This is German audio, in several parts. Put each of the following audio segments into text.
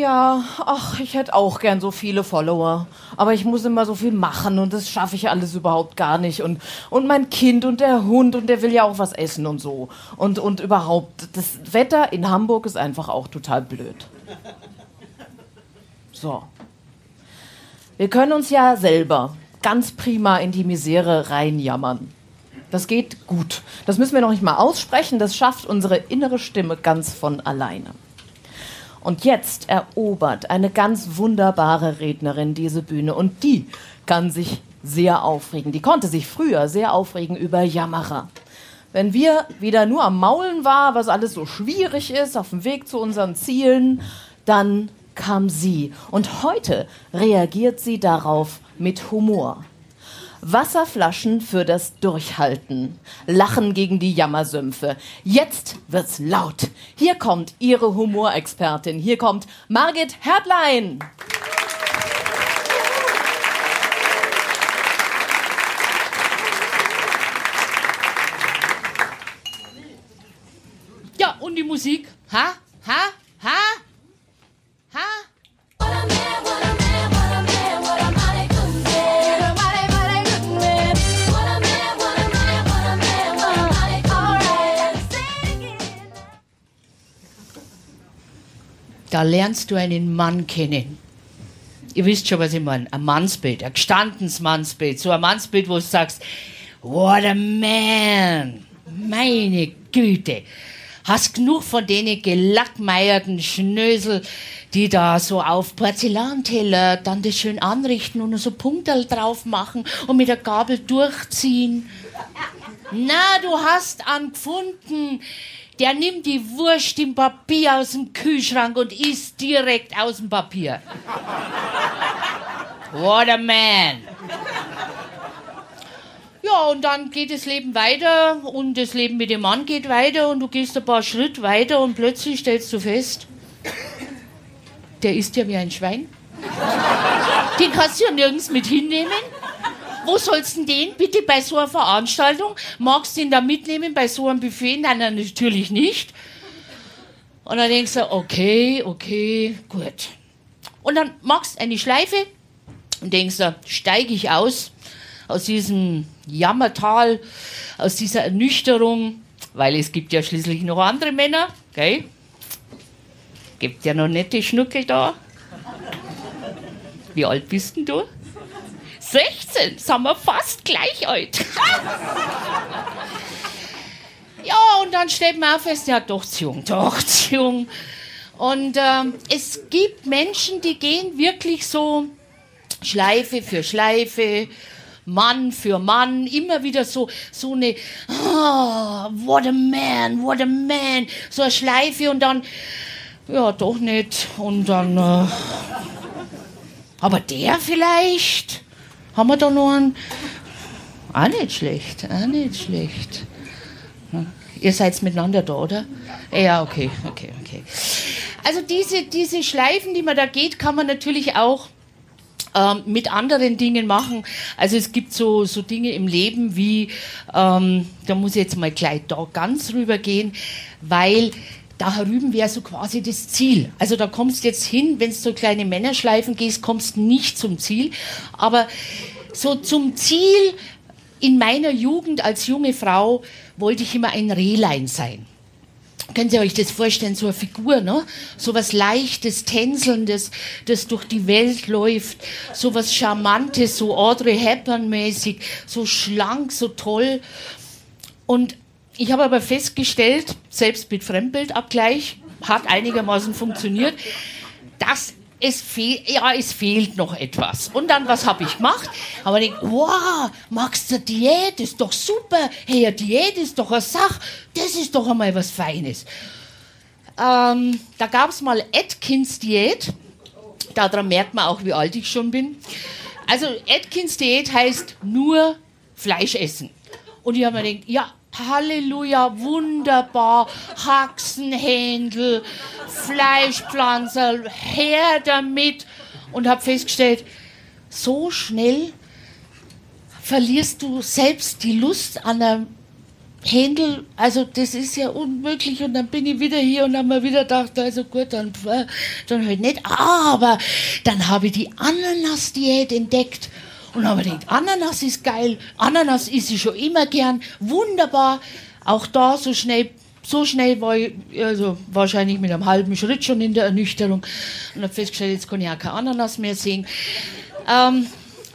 Ja, ach, ich hätte auch gern so viele Follower. Aber ich muss immer so viel machen und das schaffe ich alles überhaupt gar nicht. Und, und mein Kind und der Hund und der will ja auch was essen und so. Und, und überhaupt, das Wetter in Hamburg ist einfach auch total blöd. So. Wir können uns ja selber ganz prima in die Misere reinjammern. Das geht gut. Das müssen wir noch nicht mal aussprechen, das schafft unsere innere Stimme ganz von alleine. Und jetzt erobert eine ganz wunderbare Rednerin diese Bühne und die kann sich sehr aufregen. Die konnte sich früher sehr aufregen über Jammerer. Wenn wir wieder nur am Maulen war, was alles so schwierig ist, auf dem Weg zu unseren Zielen, dann kam sie. Und heute reagiert sie darauf mit Humor. Wasserflaschen für das Durchhalten. Lachen gegen die Jammersümpfe. Jetzt wird's laut. Hier kommt Ihre Humorexpertin. Hier kommt Margit Hertlein. Ja, und die Musik? Ha? Ha? Da lernst du einen Mann kennen. Ihr wisst schon, was ich meine. Ein Mannsbild, ein gestandenes Mannsbild. So ein Mannsbild, wo du sagst, what a man. Meine Güte. Hast genug von denen gelackmeierten Schnösel, die da so auf Porzellanteller dann das schön anrichten und so Punkterl drauf machen und mit der Gabel durchziehen. Na, du hast einen gefunden, der nimmt die Wurst im Papier aus dem Kühlschrank und isst direkt aus dem Papier. What a man. Ja, und dann geht das Leben weiter und das Leben mit dem Mann geht weiter und du gehst ein paar Schritte weiter und plötzlich stellst du fest, der ist ja wie ein Schwein. Den kannst du ja nirgends mit hinnehmen. Wo sollst du den bitte bei so einer Veranstaltung? Magst du ihn da mitnehmen bei so einem Buffet? Nein, nein, natürlich nicht. Und dann denkst du, okay, okay, gut. Und dann machst du eine Schleife und denkst du, steige ich aus, aus diesem Jammertal, aus dieser Ernüchterung, weil es gibt ja schließlich noch andere Männer, gell? Gibt ja noch nette Schnuckel da. Wie alt bist denn du? 16, sind wir fast gleich alt. ja, und dann stellt man auch fest, ja, doch zu jung, doch zu jung. Und ähm, es gibt Menschen, die gehen wirklich so Schleife für Schleife, Mann für Mann, immer wieder so, so eine, oh, what a man, what a man, so eine Schleife und dann, ja, doch nicht. Und dann, äh, aber der vielleicht? Haben wir da noch einen? Auch nicht schlecht, auch nicht schlecht. Ihr seid miteinander da, oder? Ja, okay, okay, okay. Also diese, diese Schleifen, die man da geht, kann man natürlich auch ähm, mit anderen Dingen machen. Also es gibt so, so Dinge im Leben wie, ähm, da muss ich jetzt mal gleich da ganz rüber gehen, weil da herüben wäre so quasi das Ziel. Also da kommst du jetzt hin, wenn du so kleine Männerschleifen gehst, kommst nicht zum Ziel. Aber so zum Ziel in meiner Jugend als junge Frau wollte ich immer ein Rehlein sein. Können Sie euch das vorstellen, so eine Figur, ne? So was Leichtes, Tänzelndes, das durch die Welt läuft, so was Charmantes, so Audrey Hepburn-mäßig, so schlank, so toll. Und ich habe aber festgestellt, selbst mit Fremdbildabgleich, hat einigermaßen funktioniert, dass es fehlt, ja, es fehlt noch etwas. Und dann, was habe ich gemacht? Aber ich wow, magst du Diät? Ist doch super. Hey, eine Diät ist doch eine Sache. Das ist doch einmal was Feines. Ähm, da gab es mal Atkins Diät. Daran merkt man auch, wie alt ich schon bin. Also Atkins Diät heißt nur Fleisch essen. Und ich habe mir gedacht, ja, Halleluja, wunderbar, Haxenhändel, Fleischpflanzer, her damit. Und habe festgestellt, so schnell verlierst du selbst die Lust an einer Händel, also das ist ja unmöglich und dann bin ich wieder hier und dann mir wieder gedacht, also gut, dann, äh, dann halt nicht. Aber dann habe ich die Ananas-Diät entdeckt und habe gedacht, Ananas ist geil, Ananas ist ich schon immer gern, wunderbar. Auch da so schnell, so schnell war ich, also wahrscheinlich mit einem halben Schritt schon in der Ernüchterung und habe festgestellt, jetzt kann ich auch kein Ananas mehr sehen. Ähm,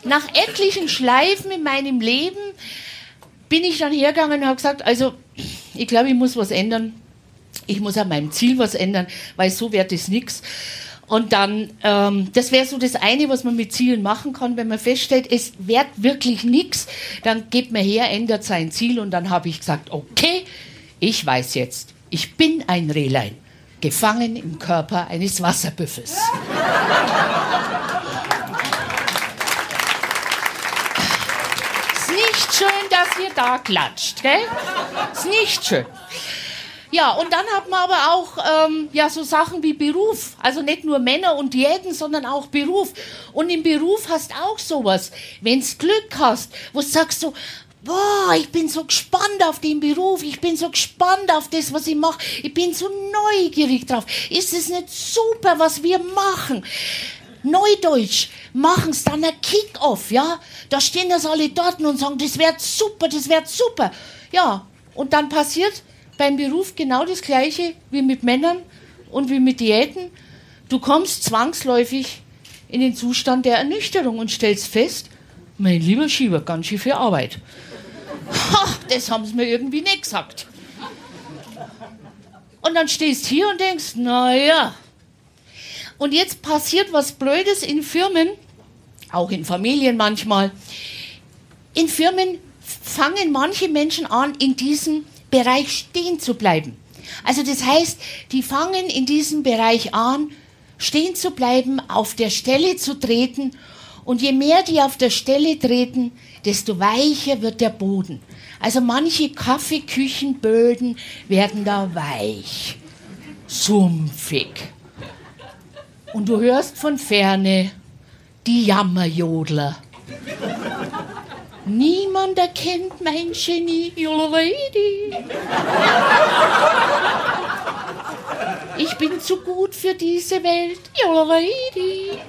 nach etlichen Schleifen in meinem Leben bin ich dann hergegangen und habe gesagt, also ich glaube, ich muss was ändern. Ich muss an meinem Ziel was ändern, weil so wird es nichts. Und dann, ähm, das wäre so das eine, was man mit Zielen machen kann, wenn man feststellt, es wird wirklich nichts, dann geht man her, ändert sein Ziel und dann habe ich gesagt, okay, ich weiß jetzt, ich bin ein Rehlein, gefangen im Körper eines Wasserbüffels. nicht schön, dass ihr da klatscht, gell? Ist nicht schön. Ja, und dann hat man aber auch ähm, ja, so Sachen wie Beruf. Also nicht nur Männer und Diäten, sondern auch Beruf. Und im Beruf hast auch sowas. Wenn's Glück hast, wo sagst du, boah, ich bin so gespannt auf den Beruf, ich bin so gespannt auf das, was ich mache, ich bin so neugierig drauf. Ist es nicht super, was wir machen? Neudeutsch machen es dann ein Kick-Off, ja? Da stehen das alle dort und sagen, das wird super, das wird super. Ja, und dann passiert beim Beruf genau das Gleiche wie mit Männern und wie mit Diäten. Du kommst zwangsläufig in den Zustand der Ernüchterung und stellst fest, mein lieber Schieber, ganz schön viel Arbeit. Ha, das haben sie mir irgendwie nicht gesagt. Und dann stehst du hier und denkst, naja, und jetzt passiert was Blödes in Firmen, auch in Familien manchmal. In Firmen fangen manche Menschen an, in diesem Bereich stehen zu bleiben. Also das heißt, die fangen in diesem Bereich an, stehen zu bleiben, auf der Stelle zu treten. Und je mehr die auf der Stelle treten, desto weicher wird der Boden. Also manche Kaffeeküchenböden werden da weich, sumpfig. Und du hörst von ferne die Jammerjodler. Niemand erkennt mein Genie, Lady. Ich bin zu gut für diese Welt, Lady.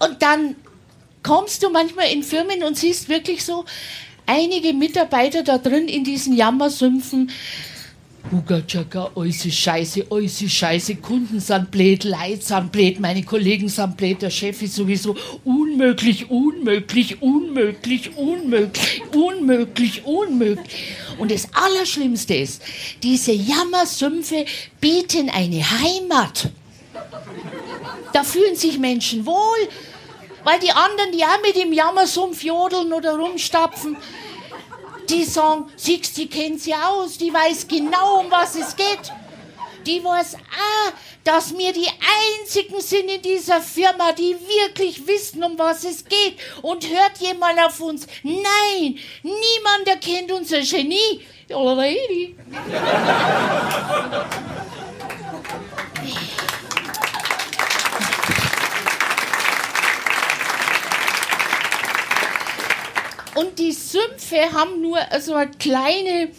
Und dann kommst du manchmal in Firmen und siehst wirklich so einige Mitarbeiter da drin in diesen Jammersümpfen Hugatschaka, alles ist scheiße, alles ist scheiße, Kunden sind blöd, Leute sind blöd, meine Kollegen sind blöd, der Chef ist sowieso unmöglich, unmöglich, unmöglich, unmöglich, unmöglich, unmöglich. Und das Allerschlimmste ist, diese Jammersümpfe bieten eine Heimat. Da fühlen sich Menschen wohl, weil die anderen, die auch mit dem Jammersumpf jodeln oder rumstapfen, die sagen, siehst, die kennt sie aus, die weiß genau, um was es geht. Die weiß auch, dass wir die einzigen sind in dieser Firma, die wirklich wissen, um was es geht. Und hört jemand auf uns? Nein, niemand erkennt unser Genie. Already. Und die Sümpfe haben nur so eine kleine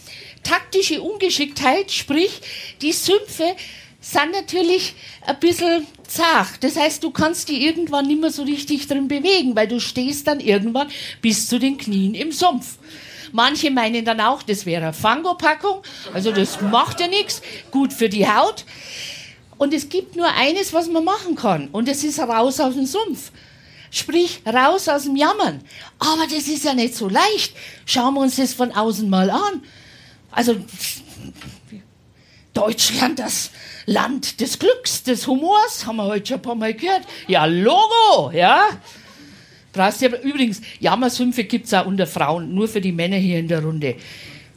taktische Ungeschicktheit, sprich, die Sümpfe sind natürlich ein bisschen zart. Das heißt, du kannst die irgendwann nicht mehr so richtig drin bewegen, weil du stehst dann irgendwann bis zu den Knien im Sumpf. Manche meinen dann auch, das wäre eine Fangopackung, also das macht ja nichts, gut für die Haut. Und es gibt nur eines, was man machen kann, und das ist raus aus dem Sumpf. Sprich, raus aus dem Jammern. Aber das ist ja nicht so leicht. Schauen wir uns das von außen mal an. Also, Deutschland, das Land des Glücks, des Humors, haben wir heute schon ein paar Mal gehört. Ja, Logo, ja. Übrigens, Jammersümpfe gibt es auch unter Frauen, nur für die Männer hier in der Runde.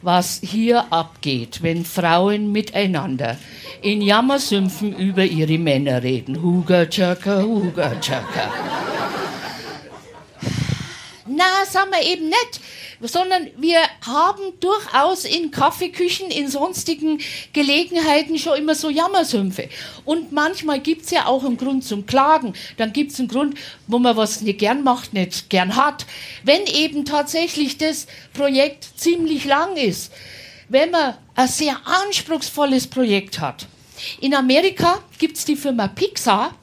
Was hier abgeht, wenn Frauen miteinander in Jammersümpfen über ihre Männer reden. Huga Chaka, Huga Chaka. Na, sagen wir eben nicht. sondern wir haben durchaus in Kaffeeküchen, in sonstigen Gelegenheiten schon immer so Jammersümpfe. Und manchmal gibt es ja auch einen Grund zum Klagen. Dann gibt es einen Grund, wo man was nicht gern macht, nicht gern hat. Wenn eben tatsächlich das Projekt ziemlich lang ist, wenn man ein sehr anspruchsvolles Projekt hat. In Amerika gibt es die Firma Pixar,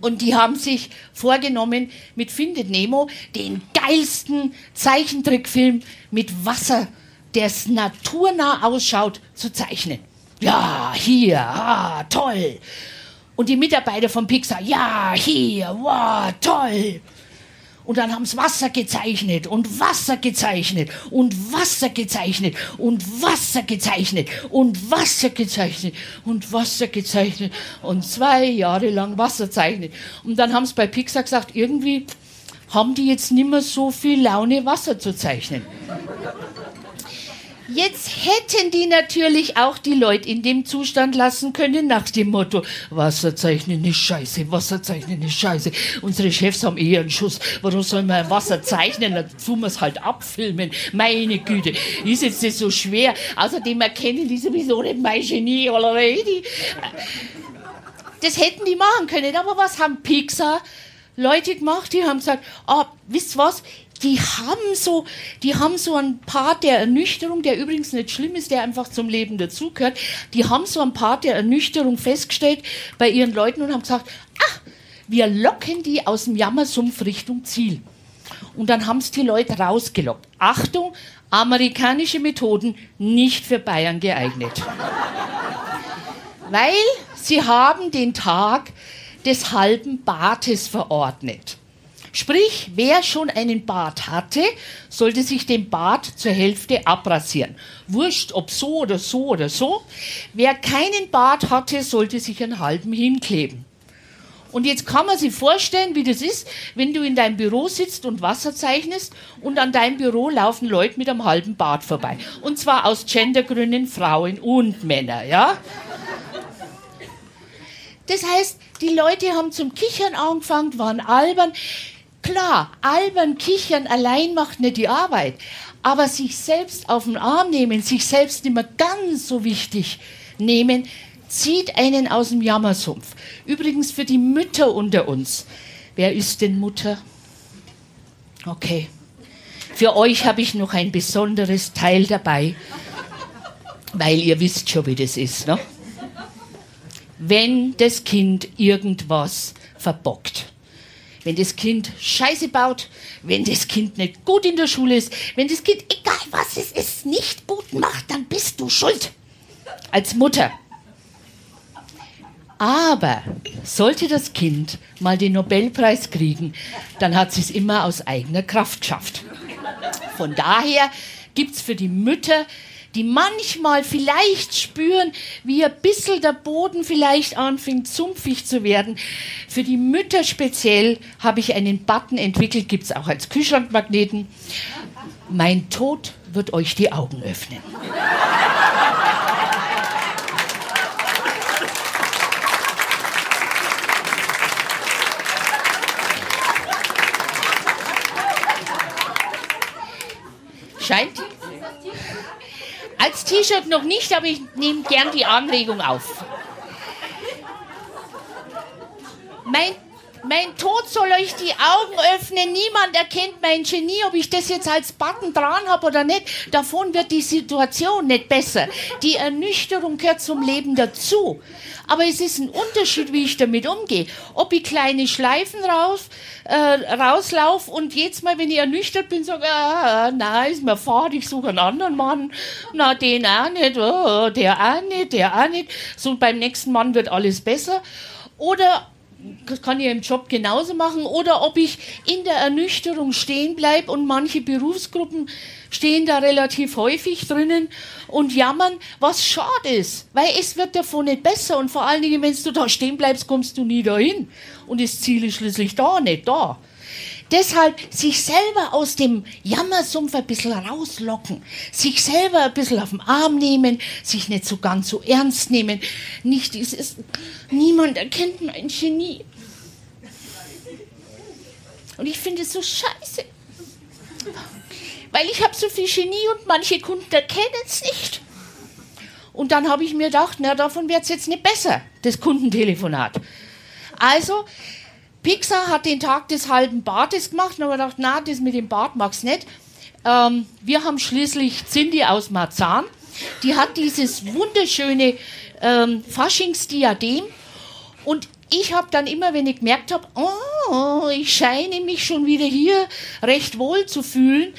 und die haben sich vorgenommen, mit Findet Nemo den geilsten Zeichentrickfilm mit Wasser, der naturnah ausschaut, zu zeichnen. Ja, hier, ah, toll. Und die Mitarbeiter von Pixar, ja, hier, wow, toll. Und dann haben sie Wasser gezeichnet und Wasser gezeichnet und Wasser gezeichnet und Wasser gezeichnet und Wasser gezeichnet und Wasser gezeichnet und zwei Jahre lang Wasser zeichnet. Und dann haben sie bei Pixar gesagt, irgendwie haben die jetzt nicht mehr so viel Laune, Wasser zu zeichnen. Jetzt hätten die natürlich auch die Leute in dem Zustand lassen können, nach dem Motto: Wasserzeichnen ist scheiße, Wasserzeichnen ist scheiße. Unsere Chefs haben eher einen Schuss. Warum soll man Wasser zeichnen? Tun wir es halt abfilmen. Meine Güte, ist jetzt nicht so schwer. Außerdem erkennen die sowieso nicht mein Genie oder die. Das hätten die machen können. Aber was haben Pixar Leute gemacht? Die haben gesagt: oh, wisst was? Die haben so, die haben so ein Part der Ernüchterung, der übrigens nicht schlimm ist, der einfach zum Leben dazugehört. Die haben so ein Part der Ernüchterung festgestellt bei ihren Leuten und haben gesagt, ach, wir locken die aus dem Jammersumpf Richtung Ziel. Und dann haben es die Leute rausgelockt. Achtung, amerikanische Methoden nicht für Bayern geeignet. Weil sie haben den Tag des halben Bartes verordnet. Sprich, wer schon einen Bart hatte, sollte sich den Bart zur Hälfte abrasieren. Wurscht, ob so oder so oder so. Wer keinen Bart hatte, sollte sich einen halben hinkleben. Und jetzt kann man sich vorstellen, wie das ist, wenn du in deinem Büro sitzt und Wasser zeichnest und an deinem Büro laufen Leute mit einem halben Bart vorbei. Und zwar aus Gendergründen Frauen und Männer, ja? Das heißt, die Leute haben zum Kichern angefangen, waren albern. Klar, albern kichern allein macht nicht die Arbeit, aber sich selbst auf den Arm nehmen, sich selbst nicht mehr ganz so wichtig nehmen, zieht einen aus dem Jammersumpf. Übrigens für die Mütter unter uns. Wer ist denn Mutter? Okay. Für euch habe ich noch ein besonderes Teil dabei, weil ihr wisst schon, wie das ist. Ne? Wenn das Kind irgendwas verbockt wenn das Kind Scheiße baut, wenn das Kind nicht gut in der Schule ist, wenn das Kind, egal was es ist, nicht gut macht, dann bist du schuld. Als Mutter. Aber sollte das Kind mal den Nobelpreis kriegen, dann hat sie es immer aus eigener Kraft geschafft. Von daher gibt es für die Mütter die manchmal vielleicht spüren, wie ein bisschen der Boden vielleicht anfängt sumpfig zu werden. Für die Mütter speziell habe ich einen Button entwickelt, gibt es auch als Kühlschrankmagneten. Mein Tod wird euch die Augen öffnen. Scheint als T-Shirt noch nicht, aber ich nehme gern die Anregung auf. Mein, mein Tod soll euch die Augen öffnen. Niemand erkennt mein Genie, ob ich das jetzt als Button dran habe oder nicht. Davon wird die Situation nicht besser. Die Ernüchterung gehört zum Leben dazu. Aber es ist ein Unterschied, wie ich damit umgehe. Ob ich kleine Schleifen raus, äh, rauslaufe und jetzt mal, wenn ich ernüchtert bin, sage, ah, nein, ist mir fad, ich suche einen anderen Mann. Na, den auch nicht, oh, der auch nicht, der auch nicht. So, beim nächsten Mann wird alles besser. Oder kann ich im Job genauso machen, oder ob ich in der Ernüchterung stehen bleibe und manche Berufsgruppen stehen da relativ häufig drinnen und jammern, was schade ist, weil es wird davon nicht besser und vor allen Dingen, wenn du da stehen bleibst, kommst du nie dahin und das Ziel ist schließlich da, nicht da. Deshalb sich selber aus dem Jammersumpf ein bisschen rauslocken, sich selber ein bisschen auf den Arm nehmen, sich nicht so ganz so ernst nehmen, nicht dieses, niemand erkennt mein Genie. Und ich finde es so scheiße. weil ich habe so viel Genie und manche Kunden erkennen es nicht. Und dann habe ich mir gedacht, na, davon wird es jetzt nicht besser, das Kundentelefonat. Also, Pixar hat den Tag des halben Bartes gemacht und habe gedacht, na, das mit dem Bart mag's nicht. Ähm, wir haben schließlich Cindy aus Marzahn, die hat dieses wunderschöne ähm, Faschingsdiadem und ich habe dann immer, wenn ich gemerkt habe, oh, ich scheine mich schon wieder hier recht wohl zu fühlen,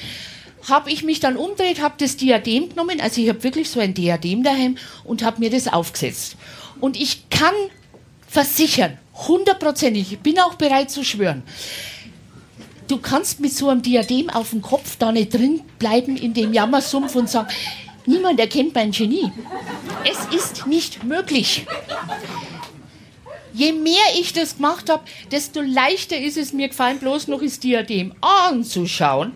habe ich mich dann umdreht, habe das Diadem genommen, also ich habe wirklich so ein Diadem daheim und habe mir das aufgesetzt. Und ich kann versichern, hundertprozentig, ich bin auch bereit zu schwören, du kannst mit so einem Diadem auf dem Kopf da nicht drin bleiben in dem Jammersumpf und sagen, niemand erkennt mein Genie. Es ist nicht möglich. Je mehr ich das gemacht habe, desto leichter ist es mir gefallen, bloß noch das Diadem anzuschauen.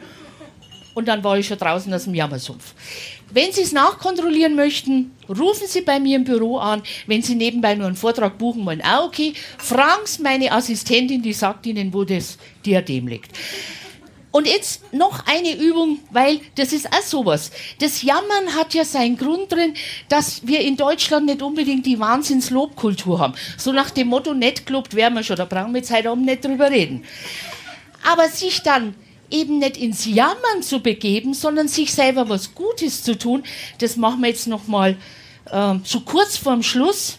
Und dann war ich schon draußen aus dem Jammersumpf. Wenn Sie es nachkontrollieren möchten, rufen Sie bei mir im Büro an. Wenn Sie nebenbei nur einen Vortrag buchen wollen, auch okay. Sie meine Assistentin, die sagt Ihnen, wo das Diadem liegt. Und jetzt noch eine Übung, weil das ist auch sowas. Das Jammern hat ja seinen Grund drin, dass wir in Deutschland nicht unbedingt die Wahnsinnslobkultur haben. So nach dem Motto, nicht gelobt wären wir schon, da brauchen wir jetzt heute Abend nicht drüber reden. Aber sich dann eben nicht ins Jammern zu begeben, sondern sich selber was Gutes zu tun, das machen wir jetzt nochmal äh, so kurz vorm Schluss.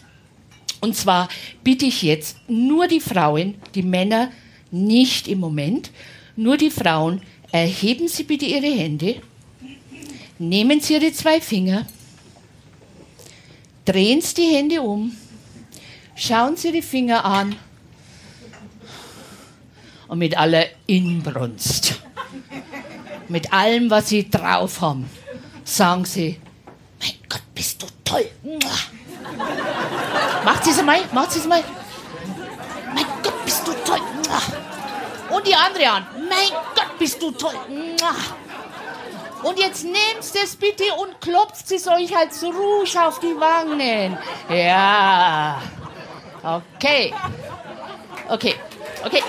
Und zwar bitte ich jetzt nur die Frauen, die Männer nicht im Moment, nur die Frauen, erheben Sie bitte Ihre Hände, nehmen Sie Ihre zwei Finger, drehen Sie die Hände um, schauen Sie die Finger an. Und mit aller Inbrunst, mit allem, was Sie drauf haben, sagen Sie, mein Gott, bist du toll. Macht es einmal, macht es einmal. Mein Gott, bist du toll. Und die andere an. Mein Gott, bist du toll. Und jetzt nehmt es bitte und klopft es euch als Rouge auf die Wangen. Ja. Okay. Okay. Okay.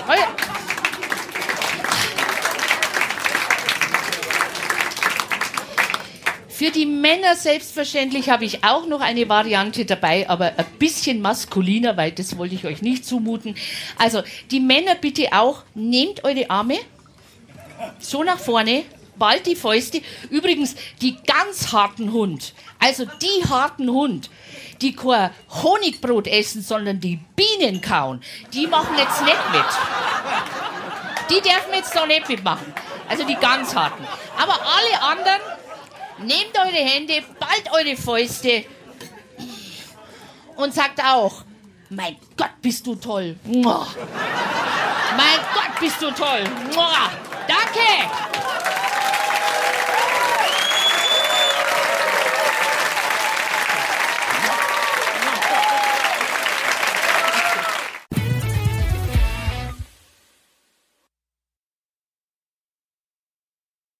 Für die Männer selbstverständlich habe ich auch noch eine Variante dabei, aber ein bisschen maskuliner, weil das wollte ich euch nicht zumuten. Also die Männer bitte auch, nehmt eure Arme so nach vorne, bald die Fäuste. Übrigens, die ganz harten Hund, also die harten Hund, die kein Honigbrot essen, sondern die Bienen kauen, die machen jetzt nicht mit. Die dürfen jetzt da nicht mitmachen. Also die ganz harten. Aber alle anderen Nehmt eure Hände, bald eure Fäuste und sagt auch, mein Gott, bist du toll. Mein Gott, bist du toll. Danke.